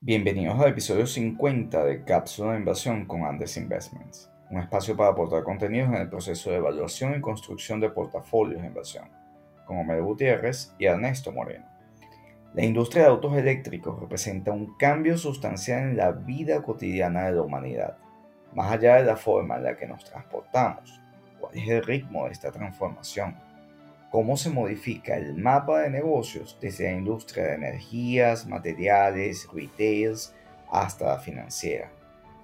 Bienvenidos al episodio 50 de Cápsula de Inversión con Andes Investments, un espacio para aportar contenidos en el proceso de evaluación y construcción de portafolios de inversión, con Homero Gutiérrez y Ernesto Moreno. La industria de autos eléctricos representa un cambio sustancial en la vida cotidiana de la humanidad, más allá de la forma en la que nos transportamos. ¿Cuál es el ritmo de esta transformación? Cómo se modifica el mapa de negocios desde la industria de energías, materiales, retails hasta la financiera.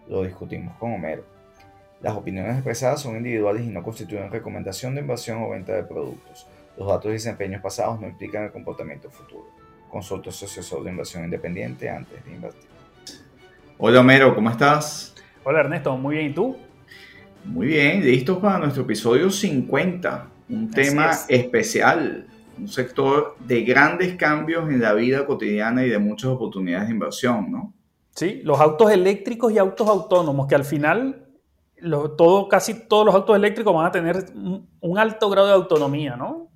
Lo discutimos con Homero. Las opiniones expresadas son individuales y no constituyen recomendación de inversión o venta de productos. Los datos y desempeños pasados no implican el comportamiento futuro. Consulta a su asesor de inversión independiente antes de invertir. Hola Homero, ¿cómo estás? Hola Ernesto, muy bien, ¿y tú? Muy bien, listos para nuestro episodio 50 un tema especial, un sector de grandes cambios en la vida cotidiana y de muchas oportunidades de inversión, ¿no? Sí, los autos eléctricos y autos autónomos, que al final todo, casi todos los autos eléctricos van a tener un alto grado de autonomía, ¿no?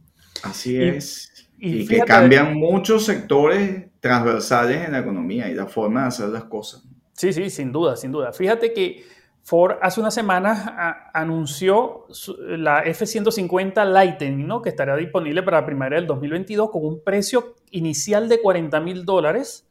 Así es. Y, que cambian muchos sectores transversales en la economía y la forma de hacer las cosas. Sí, sí, sin duda, sin duda. Fíjate que Ford hace unas semanas anunció la F-150 Lightning, ¿no? que estará disponible para la primavera del 2022 con un precio inicial de 40 mil dólares.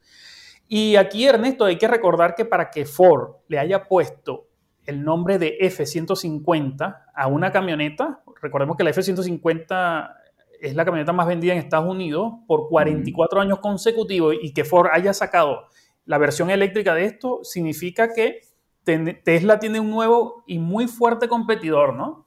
Y aquí, Ernesto, hay que recordar que para que Ford le haya puesto el nombre de F-150 a una camioneta, recordemos que la F-150 es la camioneta más vendida en Estados Unidos por 44 años consecutivos y que Ford haya sacado la versión eléctrica de esto, significa que Tesla tiene un nuevo y muy fuerte competidor, ¿no?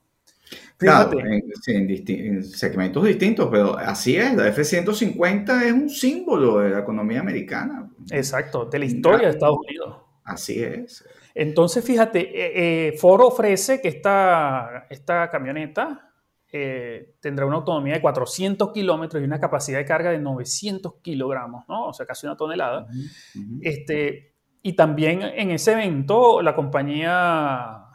Claro, en, segmentos distintos, pero así es, la F-150 es un símbolo de la economía americana. Exacto, de la historia de Estados Unidos. Así es. Entonces, fíjate, eh, eh, Ford ofrece que esta, esta camioneta eh, tendrá una autonomía de 400 kilómetros y una capacidad de carga de 900 kilogramos, ¿no? O sea, casi una tonelada. Este, y también en ese evento, la compañía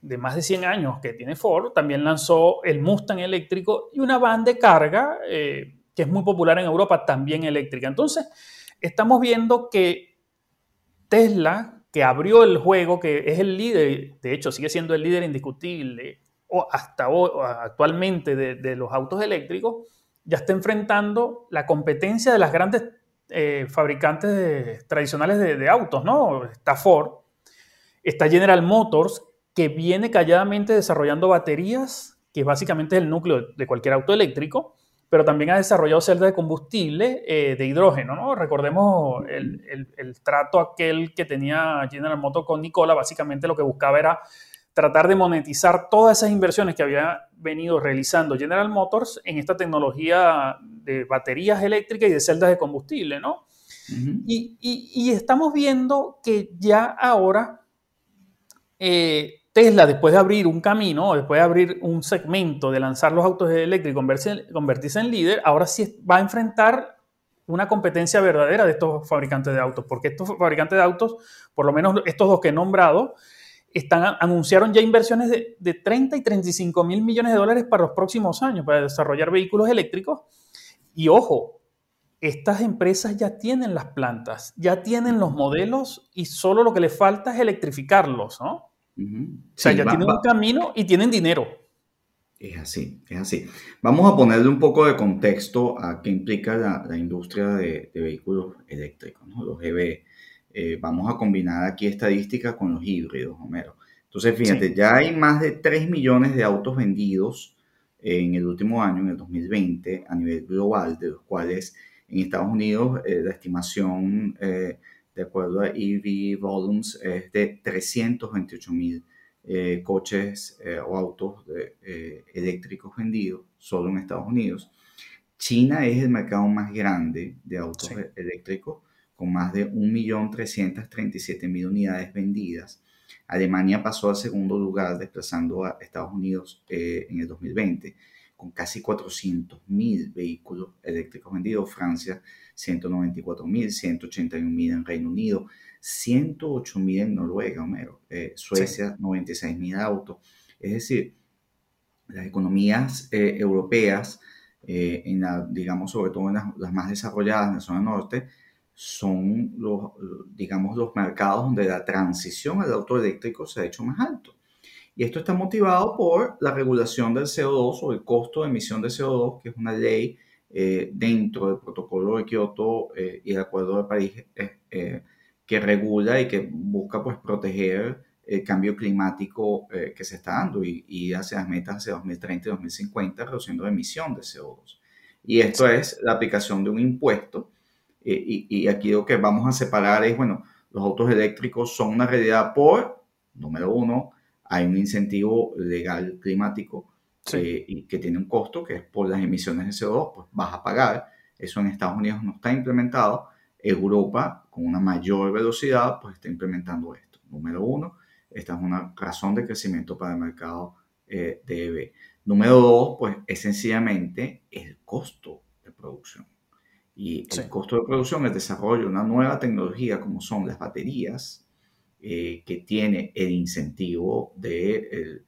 de más de 100 años que tiene Ford también lanzó el Mustang eléctrico y una van de carga eh, que es muy popular en Europa, también eléctrica. Entonces, estamos viendo que Tesla, que abrió el juego, que es el líder, de hecho sigue siendo el líder indiscutible o hasta hoy, actualmente de, de los autos eléctricos, ya está enfrentando la competencia de las grandes eh, fabricantes tradicionales de, autos, ¿no? Está Ford, está General Motors, que viene calladamente desarrollando baterías, que básicamente es el núcleo de cualquier auto eléctrico, pero también ha desarrollado celdas de combustible eh, de hidrógeno, ¿no? Recordemos el, el, trato aquel que tenía General Motors con Nicola, básicamente lo que buscaba era tratar de monetizar todas esas inversiones que había venido realizando General Motors en esta tecnología de baterías eléctricas y de celdas de combustible, ¿no? y, estamos viendo que ya ahora eh, Tesla, después de abrir un camino, después de abrir un segmento, de lanzar los autos eléctricos y convertirse en líder, ahora sí va a enfrentar una competencia verdadera de estos fabricantes de autos, porque estos fabricantes de autos, por lo menos estos dos que he nombrado, están, anunciaron ya inversiones de, de 30 y 35 mil millones de dólares para los próximos años para desarrollar vehículos eléctricos. Y ojo, estas empresas ya tienen las plantas, ya tienen los modelos y solo lo que les falta es electrificarlos, ¿no? O sea, ya tienen un camino y tienen dinero. Es así, es así. Vamos a ponerle un poco de contexto a qué implica la, industria de, vehículos eléctricos, ¿no? los EV. Eh, vamos a combinar aquí estadísticas con los híbridos, Homero. Entonces, fíjate, ya hay más de 3 millones de autos vendidos en el último año, en el 2020, a nivel global, de los cuales en Estados Unidos eh, la estimación, eh, de acuerdo a EV Volumes, es de 328 mil coches o autos eléctricos vendidos solo en Estados Unidos. China es el mercado más grande de autos eléctricos con más de 1.337.000 unidades vendidas. Alemania pasó al segundo lugar, desplazando a Estados Unidos eh, en el 2020, con casi 400.000 vehículos eléctricos vendidos. Francia, 194.000, 181.000 en Reino Unido, 108.000 en Noruega, Homero. Eh, Suecia, 96.000 autos. Es decir, las economías eh, europeas, en digamos sobre todo en las, las más desarrolladas en la zona norte, son los, digamos, los mercados donde la transición al auto eléctrico se ha hecho más alto. Y esto está motivado por la regulación del CO2 o el costo de emisión de CO2, que es una ley eh, dentro del protocolo de Kioto eh, y el Acuerdo de París eh, que regula y que busca pues, proteger el cambio climático que se está dando y, y hacia las metas hacia 2030 y 2050, reduciendo la emisión de CO2. Y esto es la aplicación de un impuesto. Y, y, aquí lo que vamos a separar es, bueno, los autos eléctricos son una realidad por, número uno, hay un incentivo legal climático eh, y que tiene un costo, que es por las emisiones de CO2, pues vas a pagar. Eso en Estados Unidos no está implementado. Europa, con una mayor velocidad, pues está implementando esto. Número uno, esta es una razón de crecimiento para el mercado eh, de EV. Número dos, pues es sencillamente el costo de producción. Y el costo de producción, el desarrollo de una nueva tecnología como son las baterías, eh, que tiene el incentivo de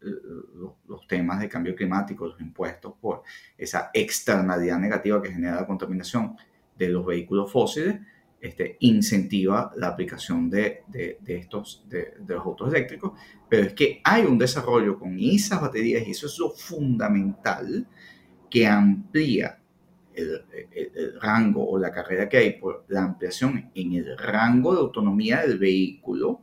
los, temas de cambio climático, los impuestos por esa externalidad negativa que genera la contaminación de los vehículos fósiles, este, incentiva la aplicación de, de, estos, de, los autos eléctricos, pero es que hay un desarrollo con esas baterías y eso es lo fundamental que amplía el, el, rango o la carrera que hay por la ampliación en el rango de autonomía del vehículo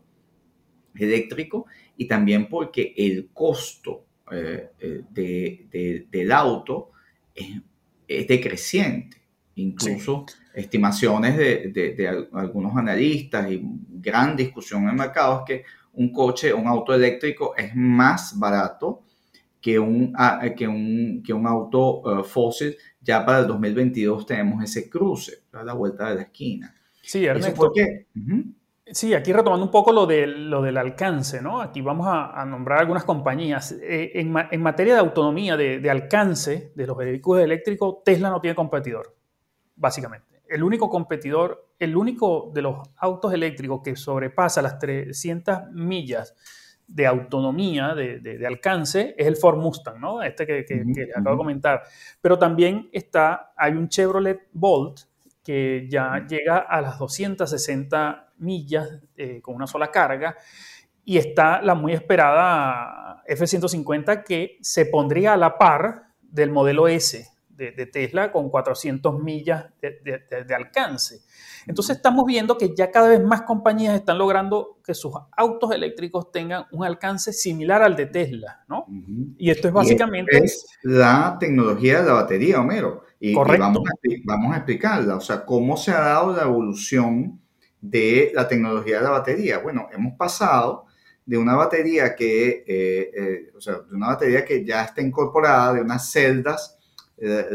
eléctrico y también porque el costo eh, eh, del auto es, decreciente. Incluso estimaciones de, algunos analistas y gran discusión en el mercado es que un coche, un auto eléctrico es más barato que un, ah, que un, que un auto eh, fósil. Ya para el 2022 tenemos ese cruce a la vuelta de la esquina. Sí, Ernesto. Sí, aquí retomando un poco lo, de, lo del alcance, ¿no? Aquí vamos a, nombrar algunas compañías. Eh, en, materia de autonomía, de, alcance de los vehículos eléctricos, Tesla no tiene competidor, básicamente. El único competidor, el único de los autos eléctricos que sobrepasa las 300 millas de autonomía, de, alcance, es el Ford Mustang, ¿no? Este que, acabo de comentar. Pero también está, hay un Chevrolet Bolt que ya llega a las 260 millas eh, con una sola carga. Y está la muy esperada F-150 que se pondría a la par del modelo S de, Tesla con 400 millas de, alcance. Entonces estamos viendo que ya cada vez más compañías están logrando que sus autos eléctricos tengan un alcance similar al de Tesla, ¿no? Y esto es básicamente... es la tecnología de la batería, Homero. Y, vamos, vamos, a, explicarla, o sea, cómo se ha dado la evolución de la tecnología de la batería. Bueno, hemos pasado de una batería que, eh, eh, o sea, de una batería que ya está incorporada, de unas celdas, eh,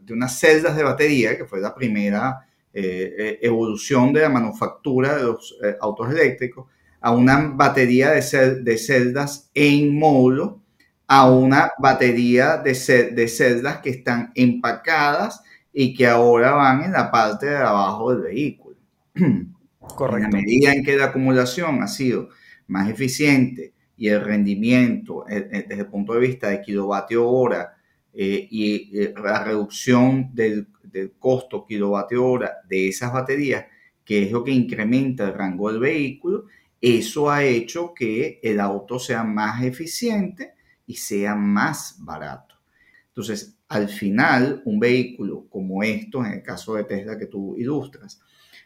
de, unas celdas de batería, que fue la primera evolución de la manufactura de los autos eléctricos, a una batería de, de celdas en módulo, a una batería de, de celdas que están empacadas y que ahora van en la parte de abajo del vehículo. Correcto. En la medida en que la acumulación ha sido más eficiente y el rendimiento eh, eh, desde el punto de vista de kilovatio hora eh, y la reducción del, del, costo kilovatio hora de esas baterías, que es lo que incrementa el rango del vehículo, eso ha hecho que el auto sea más eficiente y sea más barato. Entonces, al final, un vehículo como esto, en el caso de Tesla que tú ilustras,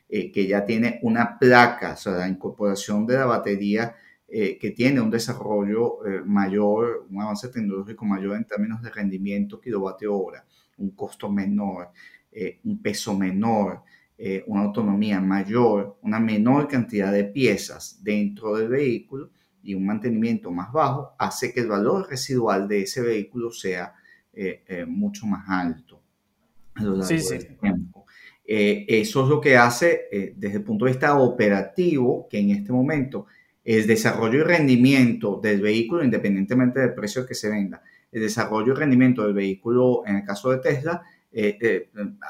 eh, que ya tiene una placa, o sea, la incorporación de la batería eh, que tiene un desarrollo eh, mayor, un avance tecnológico mayor en términos de rendimiento kilovatio hora, un costo menor, un peso menor, una autonomía mayor, una menor cantidad de piezas dentro del vehículo, y un mantenimiento más bajo hace que el valor residual de ese vehículo sea eh, eh, mucho más alto a lo largo sí, del tiempo. Eh, eso es lo que hace desde el punto de vista operativo que en este momento el desarrollo y rendimiento del vehículo, independientemente del precio que se venda, el desarrollo y rendimiento del vehículo en el caso de Tesla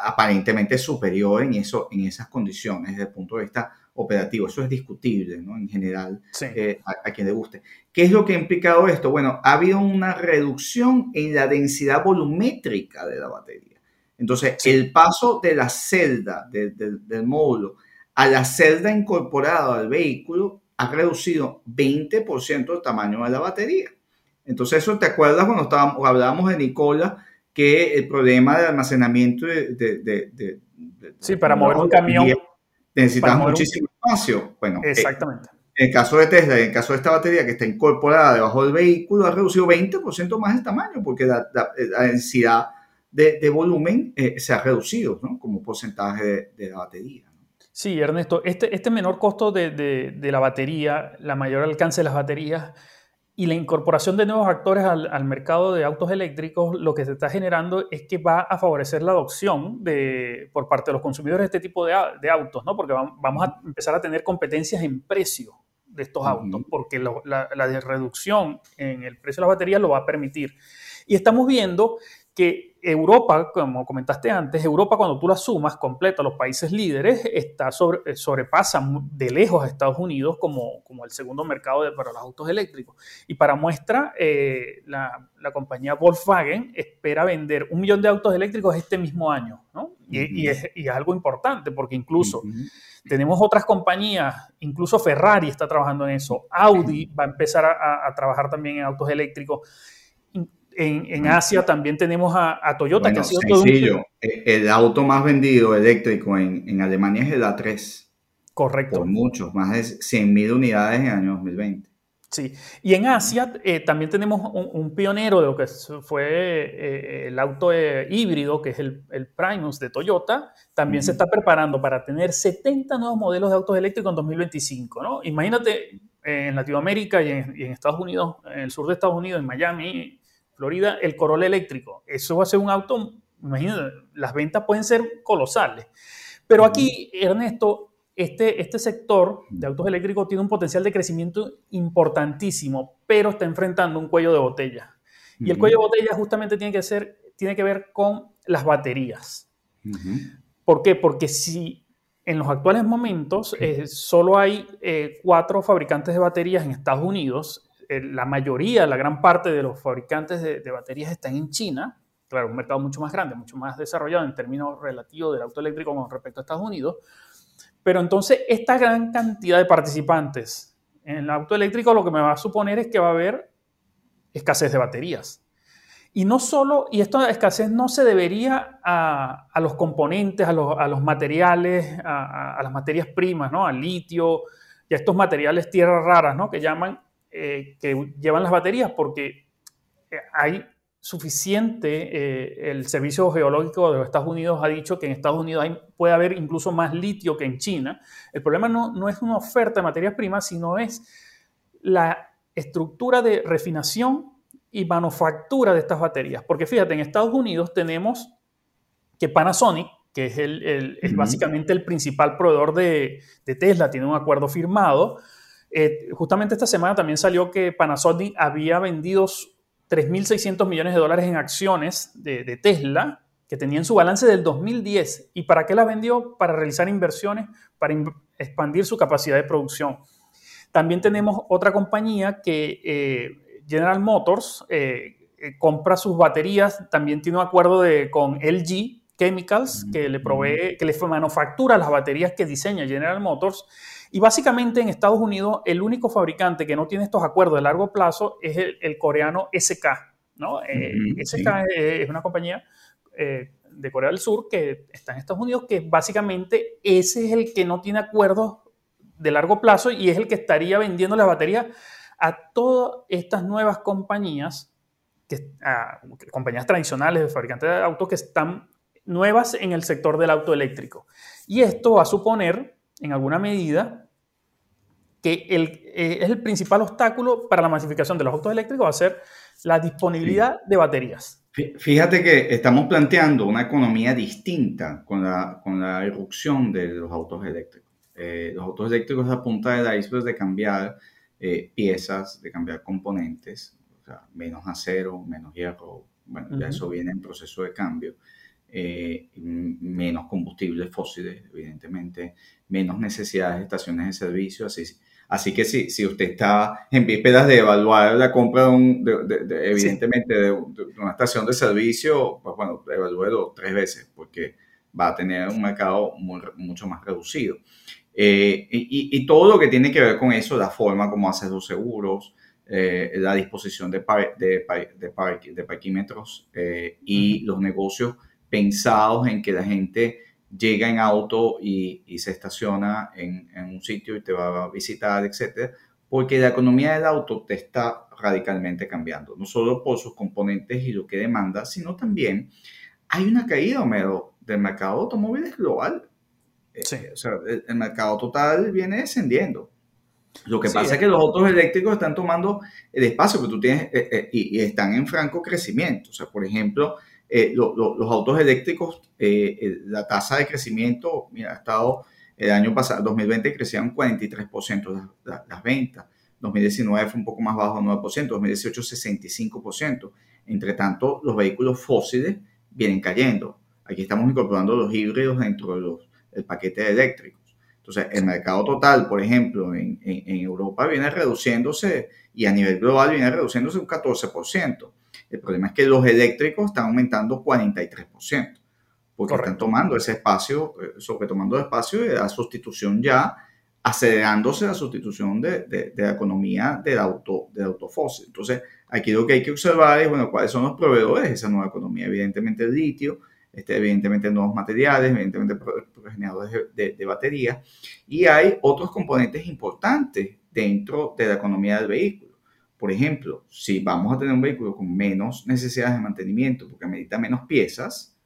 aparentemente es superior en, eso, en esas condiciones desde el punto de vista operativo. Eso es discutible, ¿no? En general, eh, a, quien le guste. ¿Qué es lo que ha implicado esto? Bueno, ha habido una reducción en la densidad volumétrica de la batería. Entonces, el paso de la celda, del módulo, a la celda incorporada al vehículo ha reducido 20% el tamaño de la batería. Entonces, eso te acuerdas cuando estábamos, hablábamos de Nicola, que el problema de almacenamiento de... sí, para mover un camión. Necesitas muchísimo espacio. Bueno, eh, exactamente. en el caso de Tesla, en el caso de esta batería que está incorporada debajo del vehículo, ha reducido 20% más el tamaño, porque la, densidad de, volumen eh, se ha reducido ¿no? como porcentaje de, la batería. Sí, Ernesto, este, este menor costo de, de, la batería, la mayor alcance de las baterías, y la incorporación de nuevos actores al, mercado de autos eléctricos lo que se está generando es que va a favorecer la adopción de, por parte de los consumidores de este tipo de, autos, ¿no? Porque vamos a empezar a tener competencias en precio de estos autos, porque la, la, reducción en el precio de las baterías lo va a permitir. Y estamos viendo que Europa, como comentaste antes, Europa cuando tú la sumas completa, los países líderes, está sobre, eh, sobrepasa de lejos a Estados Unidos como, como el segundo mercado de, para los autos eléctricos. Y para muestra, eh, la, la, compañía Volkswagen espera vender un millón de autos eléctricos este mismo año, ¿no? y, y, es, y, es, algo importante porque incluso tenemos otras compañías, incluso Ferrari está trabajando en eso, Audi va a empezar a, a trabajar también en autos eléctricos en, Asia también tenemos a, Toyota, que ha sido sencillo. E, el auto más vendido eléctrico en, Alemania es el A3. Correcto. Por muchos, más de 100.000 unidades en el año 2020. Sí, y en Asia eh, también tenemos un, pionero de lo que fue eh, el auto eh, híbrido, que es el, el, Primus de Toyota, también se está preparando para tener 70 nuevos modelos de autos eléctricos en 2025, ¿no? Imagínate en Latinoamérica y en, y en Estados Unidos, en el sur de Estados Unidos, en Miami, Florida, el Corolla eléctrico. Eso va a ser un auto, imagínate, las ventas pueden ser colosales. Pero aquí, Ernesto, este, este sector de autos eléctricos tiene un potencial de crecimiento importantísimo, pero está enfrentando un cuello de botella. Y el cuello de botella justamente tiene que, ser, tiene que ver con las baterías. ¿Por qué? Porque si en los actuales momentos eh, solo hay eh, cuatro fabricantes de baterías en Estados Unidos, la mayoría, la gran parte de los fabricantes de, baterías están en China, claro, un mercado mucho más grande, mucho más desarrollado en términos relativos del auto eléctrico con respecto a Estados Unidos. Pero entonces, esta gran cantidad de participantes en el auto eléctrico lo que me va a suponer es que va a haber escasez de baterías. Y no solo, y esta escasez no se debería a, los componentes, a los, materiales, a, las materias primas, ¿no? Al litio y a estos materiales tierras raras, ¿no? Que llaman eh, que llevan las baterías porque eh, hay suficiente, eh, el Servicio Geológico de los Estados Unidos ha dicho que en Estados Unidos puede haber incluso más litio que en China. El problema no, no es una oferta de materias primas, sino es la estructura de refinación y manufactura de estas baterías. Porque fíjate, en Estados Unidos tenemos que Panasonic, que es, el, básicamente el principal proveedor de, de Tesla, tiene un acuerdo firmado eh, justamente esta semana también salió que Panasonic había vendido 3.600 millones de dólares en acciones de, Tesla que tenían su balance del 2010. ¿Y para qué las vendió? Para realizar inversiones, para expandir su capacidad de producción. También tenemos otra compañía que eh, General Motors eh, compra sus baterías, también tiene un acuerdo de, con LG Chemicals que le provee, que le manufactura las baterías que diseña General Motors y básicamente en Estados Unidos el único fabricante que no tiene estos acuerdos de largo plazo es el, coreano SK. ¿no? Eh, SK es, una compañía eh, de Corea del Sur que está en Estados Unidos que básicamente ese es el que no tiene acuerdos de largo plazo y es el que estaría vendiendo las baterías a todas estas nuevas compañías, que, compañías tradicionales de fabricantes de autos que están nuevas en el sector del auto eléctrico. Y esto va a suponer en alguna medida, que el, eh, es el principal obstáculo para la masificación de los autos eléctricos, va a ser la disponibilidad de baterías. Fíjate que estamos planteando una economía distinta con la, con la irrupción de los autos eléctricos. Eh, los autos eléctricos a punta de iceberg de cambiar eh, piezas, de cambiar componentes, o sea, menos acero, menos hierro, bueno, ya eso viene en proceso de cambio. Eh, menos combustibles fósiles, evidentemente, menos necesidades de estaciones de servicio, así, Así que si, si usted está en vísperas de evaluar la compra, de, un, evidentemente, de, una estación de servicio, pues bueno, evalúelo tres veces, porque va a tener un mercado mucho más reducido. Eh, y, todo lo que tiene que ver con eso, la forma como haces los seguros, eh, la disposición de, de, de, parquímetros eh, y los negocios pensados en que la gente llega en auto y, se estaciona en, un sitio y te va a visitar, etcétera, porque la economía del auto te está radicalmente cambiando, no solo por sus componentes y lo que demanda, sino también hay una caída, Homero, del mercado de automóviles global. Sí. o sea, el, mercado total viene descendiendo. Lo que pasa es que los autos eléctricos están tomando el espacio que tú tienes eh, eh, y, están en franco crecimiento. O sea, por ejemplo, eh, los autos eléctricos, la tasa de crecimiento, mira, ha estado el año pasado, 2020 crecían 43% las, las, ventas, 2019 fue un poco más bajo, 9%, 2018 65%. Entre tanto, los vehículos fósiles vienen cayendo. Aquí estamos incorporando los híbridos dentro del paquete eléctrico. Entonces, el mercado total, por ejemplo, en, Europa viene reduciéndose y a nivel global viene reduciéndose un 14%. El problema es que los eléctricos están aumentando 43%, porque están tomando ese espacio, eh, sobre tomando espacio de la sustitución ya, acelerándose la sustitución de, la economía del auto, del auto fósil. Entonces, aquí lo que hay que observar es, bueno, cuáles son los proveedores de esa nueva economía. Evidentemente el litio, este, evidentemente nuevos materiales, evidentemente generadores de, de batería, y hay otros componentes importantes dentro de la economía del vehículo. Por ejemplo, si vamos a tener un vehículo con menos necesidades de mantenimiento, porque necesita menos piezas,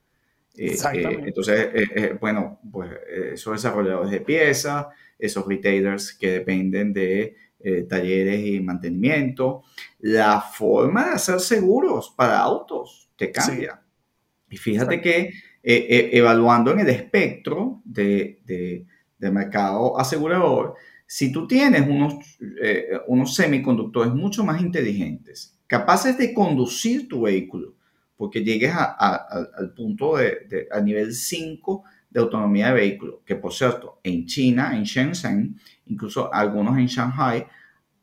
eh, eh, entonces, eh, bueno, pues esos desarrolladores de piezas, esos retailers que dependen de talleres y mantenimiento, la forma de hacer seguros para autos te cambia. Y fíjate que eh, eh, evaluando en el espectro de, de, mercado asegurador, si tú tienes unos, eh, unos semiconductores mucho más inteligentes, capaces de conducir tu vehículo, porque llegues al punto de, a nivel 5 de autonomía de vehículo, que por cierto, en China, en Shenzhen, incluso algunos en Shanghai,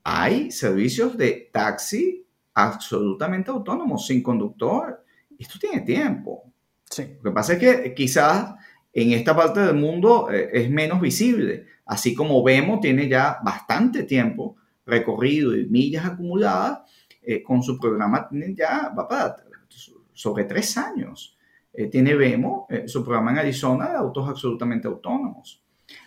hay servicios de taxi absolutamente autónomos, sin conductor esto tiene tiempo. Sí. Lo que pasa es que quizás en esta parte del mundo eh, es menos visible. Así como vemos, tiene ya bastante tiempo recorrido y millas acumuladas eh, con su programa, ya va para sobre tres años. Eh, tiene Vemo su programa en Arizona de autos absolutamente autónomos.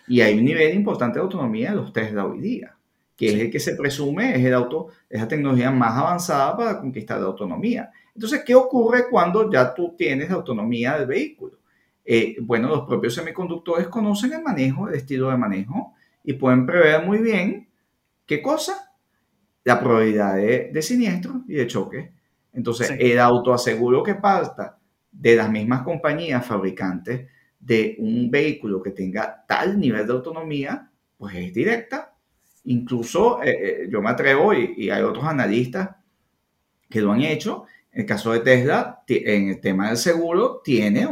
Y hay un nivel importante de autonomía de los Tesla hoy día, que es el que se presume es el auto, es la tecnología más avanzada para conquistar la autonomía. Entonces, ¿qué ocurre cuando ya tú tienes autonomía del vehículo? Eh, bueno, los propios semiconductores conocen el manejo, el estilo de manejo y pueden prever muy bien qué cosa, la probabilidad de, siniestro y de choque. Entonces, el autoaseguro que parta de las mismas compañías fabricantes de un vehículo que tenga tal nivel de autonomía, pues es directa. Incluso eh, eh, yo me atrevo y, y, hay otros analistas que lo han hecho en el caso de Tesla, en el tema del seguro, tiene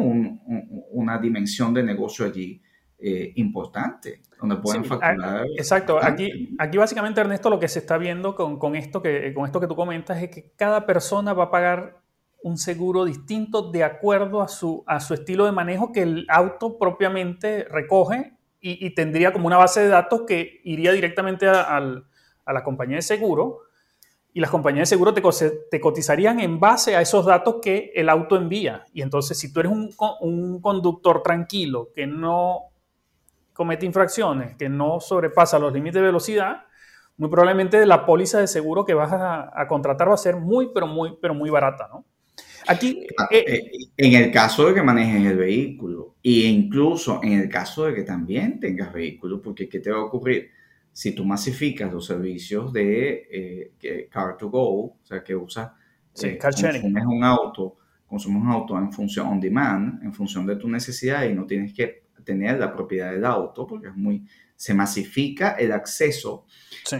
una dimensión de negocio allí eh, importante, donde pueden facturar. Exacto. Aquí, aquí básicamente, Ernesto, lo que se está viendo con, esto que, con esto que tú comentas es que cada persona va a pagar un seguro distinto de acuerdo a su, a su estilo de manejo que el auto propiamente recoge y, tendría como una base de datos que iría directamente a la compañía de seguro y las compañías de seguro te, cotizarían en base a esos datos que el auto envía. Y entonces, si tú eres un, conductor tranquilo que no comete infracciones, que no sobrepasa los límites de velocidad, muy probablemente la póliza de seguro que vas a, contratar va a ser muy, pero muy, pero muy barata, ¿no? Aquí, ah, eh, eh, en el caso de que manejes el vehículo e incluso en el caso de que también tengas vehículo, porque ¿qué te va a ocurrir? Si tú masificas los servicios de eh, Car to Go, o sea, que usas, eh, consumes un auto, consumes un auto en función on demand, en función de tu necesidad y no tienes que tener la propiedad del auto porque es muy, se masifica el acceso.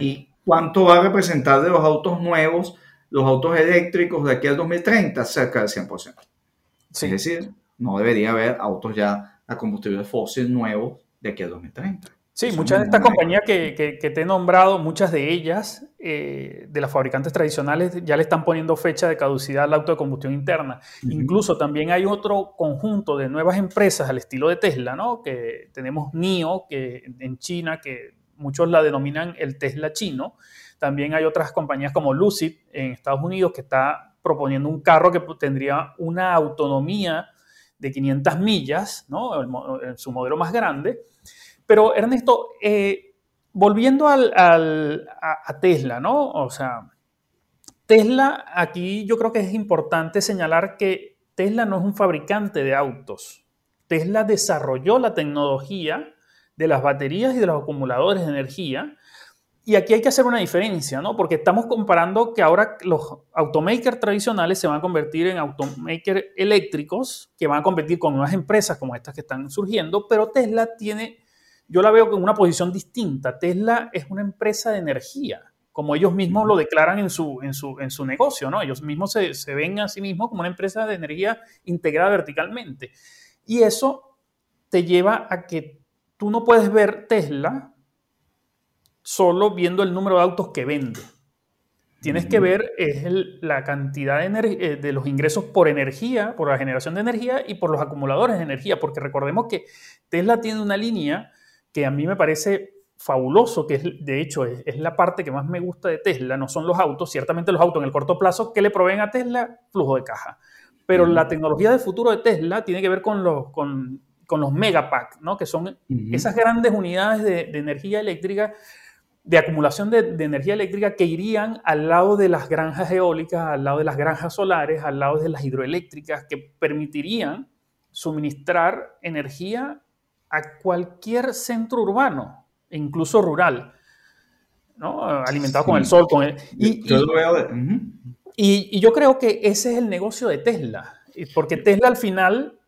¿Y cuánto va a representar de los autos nuevos, los autos eléctricos de aquí al 2030? Cerca del 100%. Es decir, no debería haber autos ya a combustible fósil nuevos de aquí al 2030. Sí, muchas de estas compañías que, que, te he nombrado, muchas de ellas, eh, de las fabricantes tradicionales, ya le están poniendo fecha de caducidad al auto de combustión interna. Incluso también hay otro conjunto de nuevas empresas al estilo de Tesla, ¿no? Que tenemos NIO, que en China, que muchos la denominan el Tesla chino. También hay otras compañías como Lucid en Estados Unidos que está proponiendo un carro que tendría una autonomía de 500 millas, ¿no? En su modelo más grande pero Ernesto, eh, volviendo al, a, Tesla, ¿no? O sea, Tesla, aquí yo creo que es importante señalar que Tesla no es un fabricante de autos. Tesla desarrolló la tecnología de las baterías y de los acumuladores de energía. Y aquí hay que hacer una diferencia, ¿no? Porque estamos comparando que ahora los automakers tradicionales se van a convertir en automakers eléctricos, que van a competir con nuevas empresas como estas que están surgiendo, pero Tesla tiene yo la veo en una posición distinta. Tesla es una empresa de energía, como ellos mismos lo declaran en su, en su, en su negocio, ¿no? Ellos mismos se, se ven a sí mismos como una empresa de energía integrada verticalmente. Y eso te lleva a que tú no puedes ver Tesla solo viendo el número de autos que vende. Tienes que ver es la cantidad de, eh, de, los ingresos por energía, por la generación de energía y por los acumuladores de energía, porque recordemos que Tesla tiene una línea que a mí me parece fabuloso, que es, de hecho es, la parte que más me gusta de Tesla, no son los autos, ciertamente los autos en el corto plazo, que le proveen a Tesla? Flujo de caja. Pero la tecnología del futuro de Tesla tiene que ver con los, con, con los megapack, ¿no? que son esas grandes unidades de, de, energía eléctrica, de acumulación de, de, energía eléctrica que irían al lado de las granjas eólicas, al lado de las granjas solares, al lado de las hidroeléctricas, que permitirían suministrar energía a cualquier centro urbano, incluso rural, ¿no? alimentado con el sol. Con el, y, yo y, yo creo que ese es el negocio de Tesla, porque Tesla al final,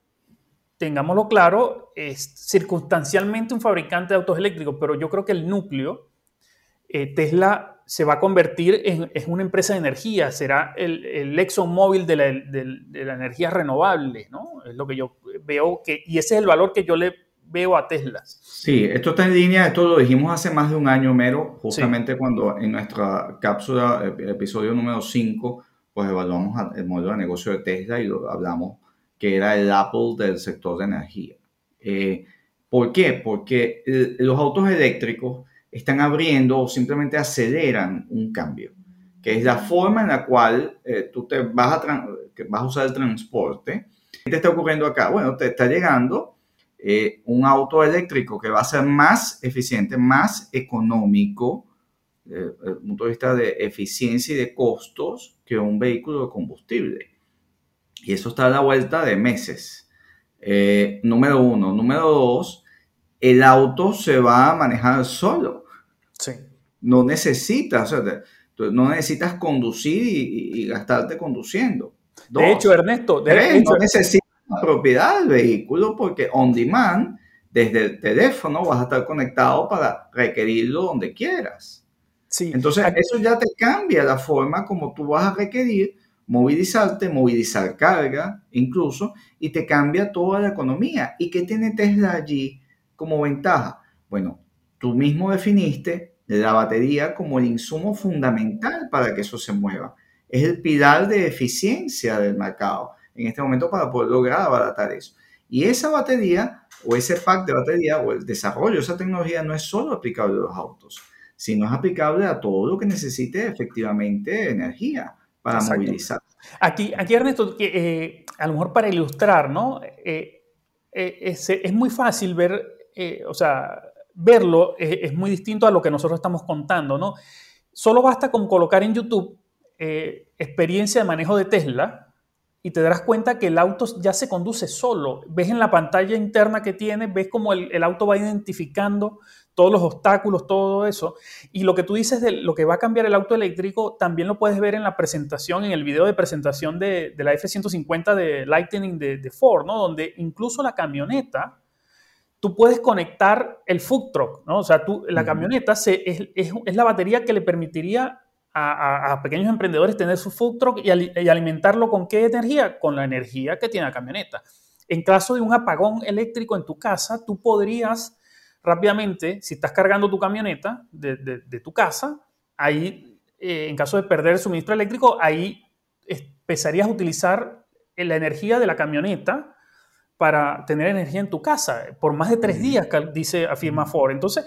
tengámoslo claro, es circunstancialmente un fabricante de autos eléctricos, pero yo creo que el núcleo, eh, Tesla se va a convertir en, una empresa de energía, será el, el ExxonMobil de la, de la energía renovable, ¿no? Es lo que yo veo que, y ese es el valor que yo le veo a Tesla. Sí, esto está en línea, esto lo dijimos hace más de un año, Mero, justamente cuando en nuestra cápsula, episodio número 5, pues evaluamos el modelo de negocio de Tesla y lo hablamos que era el Apple del sector de energía. Eh, ¿Por qué? Porque los autos eléctricos están abriendo o simplemente aceleran un cambio, que es la forma en la cual eh, tú te vas a, vas a usar el transporte. ¿Qué te está ocurriendo acá? Bueno, te está llegando eh, un auto eléctrico que va a ser más eficiente, más económico, eh, desde el punto de vista de eficiencia y de costos, que un vehículo de combustible. Y eso está a la vuelta de meses. Eh, número uno. Número dos, el auto se va a manejar solo. Sí. No necesitas, o sea, no necesitas conducir y, gastarte conduciendo. de hecho, Ernesto, de hecho, no necesitas propiedad del vehículo porque on demand, desde el teléfono, vas a estar conectado para requerirlo donde quieras. Sí. Entonces, eso ya te cambia la forma como tú vas a requerir movilizarte, movilizar carga incluso, y te cambia toda la economía. ¿Y qué tiene Tesla allí como ventaja? Bueno, tú mismo definiste la batería como el insumo fundamental para que eso se mueva. Es el pilar de eficiencia del mercado en este momento para poder lograr abaratar eso. Y esa batería o ese pack de batería o el desarrollo de esa tecnología no es solo aplicable a los autos, sino es aplicable a todo lo que necesite efectivamente energía para movilizar. Aquí, aquí Ernesto, eh, a lo mejor para ilustrar, ¿no? Eh, eh, es, muy fácil ver, o sea, verlo es muy distinto a lo que nosotros estamos contando, ¿no? Solo basta con colocar en YouTube experiencia de manejo de Tesla, y te darás cuenta que el auto ya se conduce solo. Ves en la pantalla interna que tiene, ves cómo el, auto va identificando todos los obstáculos, todo eso. Y lo que tú dices de lo que va a cambiar el auto eléctrico, también lo puedes ver en la presentación, en el video de presentación de, la F-150 de Lightning de, Ford, ¿no? Donde incluso la camioneta, tú puedes conectar el food truck, ¿no? O sea, tú, la camioneta se, es, es la batería que le permitiría a, pequeños emprendedores tener su food truck y, alimentarlo con qué energía? Con la energía que tiene la camioneta. En caso de un apagón eléctrico en tu casa, tú podrías rápidamente, si estás cargando tu camioneta de, tu casa, ahí, eh, en caso de perder el suministro eléctrico, ahí empezarías a utilizar la energía de la camioneta para tener energía en tu casa por más de tres días, dice, afirma Ford. Entonces,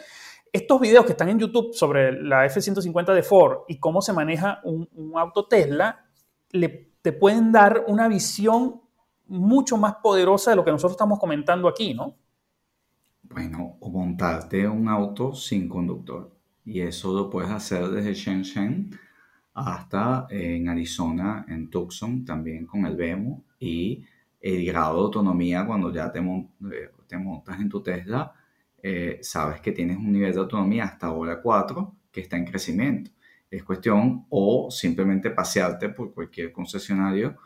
estos videos que están en YouTube sobre la F-150 de Ford y cómo se maneja un, auto Tesla, te pueden dar una visión mucho más poderosa de lo que nosotros estamos comentando aquí, ¿no? Bueno, o montarte un auto sin conductor. Y eso lo puedes hacer desde Shenzhen hasta en Arizona, en Tucson, también con el Vemo. Y el grado de autonomía cuando ya te, eh, te montas en tu Tesla, eh, sabes que tienes un nivel de autonomía hasta ahora 4 que está en crecimiento. Es cuestión o simplemente pasearte por cualquier concesionario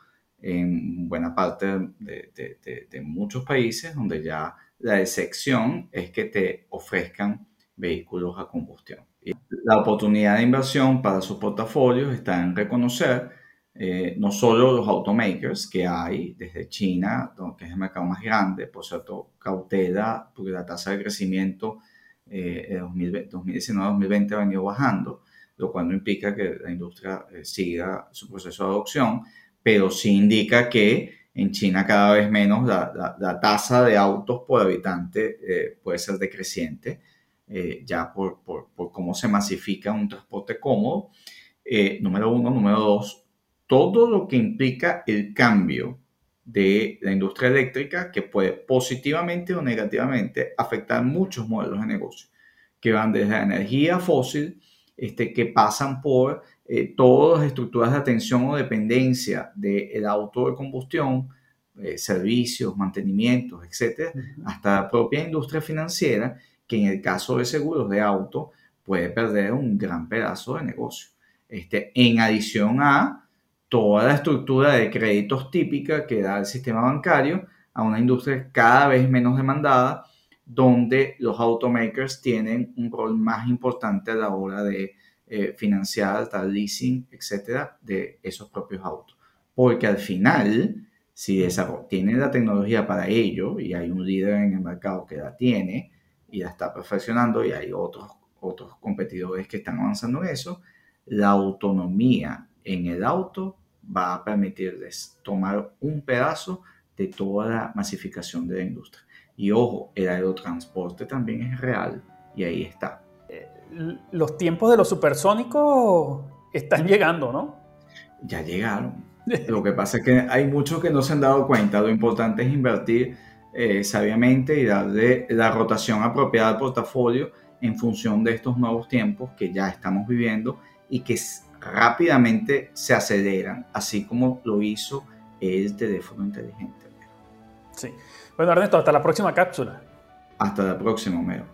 en buena parte de, de muchos países donde ya la excepción es que te ofrezcan vehículos a combustión. Y la oportunidad de inversión para sus portafolios está en reconocer eh, no solo los automakers que hay desde China, que es el mercado más grande, por cierto, cautela, porque la tasa de crecimiento eh, de 2019-2020 ha venido bajando, lo cual no implica que la industria eh, siga su proceso de adopción, pero sí indica que en China cada vez menos la, tasa de autos por habitante eh, puede ser decreciente, eh, ya por, por, cómo se masifica un transporte cómodo. Eh, número uno. Número dos, todo lo que implica el cambio de la industria eléctrica que puede positivamente o negativamente afectar muchos modelos de negocio, que van desde la energía fósil, este, que pasan por eh, todas las estructuras de atención o dependencia del auto de combustión, eh, servicios, mantenimientos, etcétera, hasta la propia industria financiera, que en el caso de seguros de auto puede perder un gran pedazo de negocio. Este, en adición a toda la estructura de créditos típica que da el sistema bancario a una industria cada vez menos demandada, donde los automakers tienen un rol más importante a la hora de eh, financiar, tal leasing, etcétera, de esos propios autos. Porque al final, si tiene la tecnología para ello y hay un líder en el mercado que la tiene y la está perfeccionando y hay otros, otros competidores que están avanzando en eso, la autonomía en el auto va a permitirles tomar un pedazo de toda la masificación de la industria. Y ojo, el aerotransporte también es real y ahí está los tiempos de los supersónicos están llegando, ¿no? Ya llegaron. Lo que pasa es que hay muchos que no se han dado cuenta. Lo importante es invertir eh, sabiamente y darle la rotación apropiada al portafolio en función de estos nuevos tiempos que ya estamos viviendo y que rápidamente se aceleran, así como lo hizo el teléfono inteligente. Sí. Bueno, Ernesto, hasta la próxima cápsula. Hasta la próxima, Homero.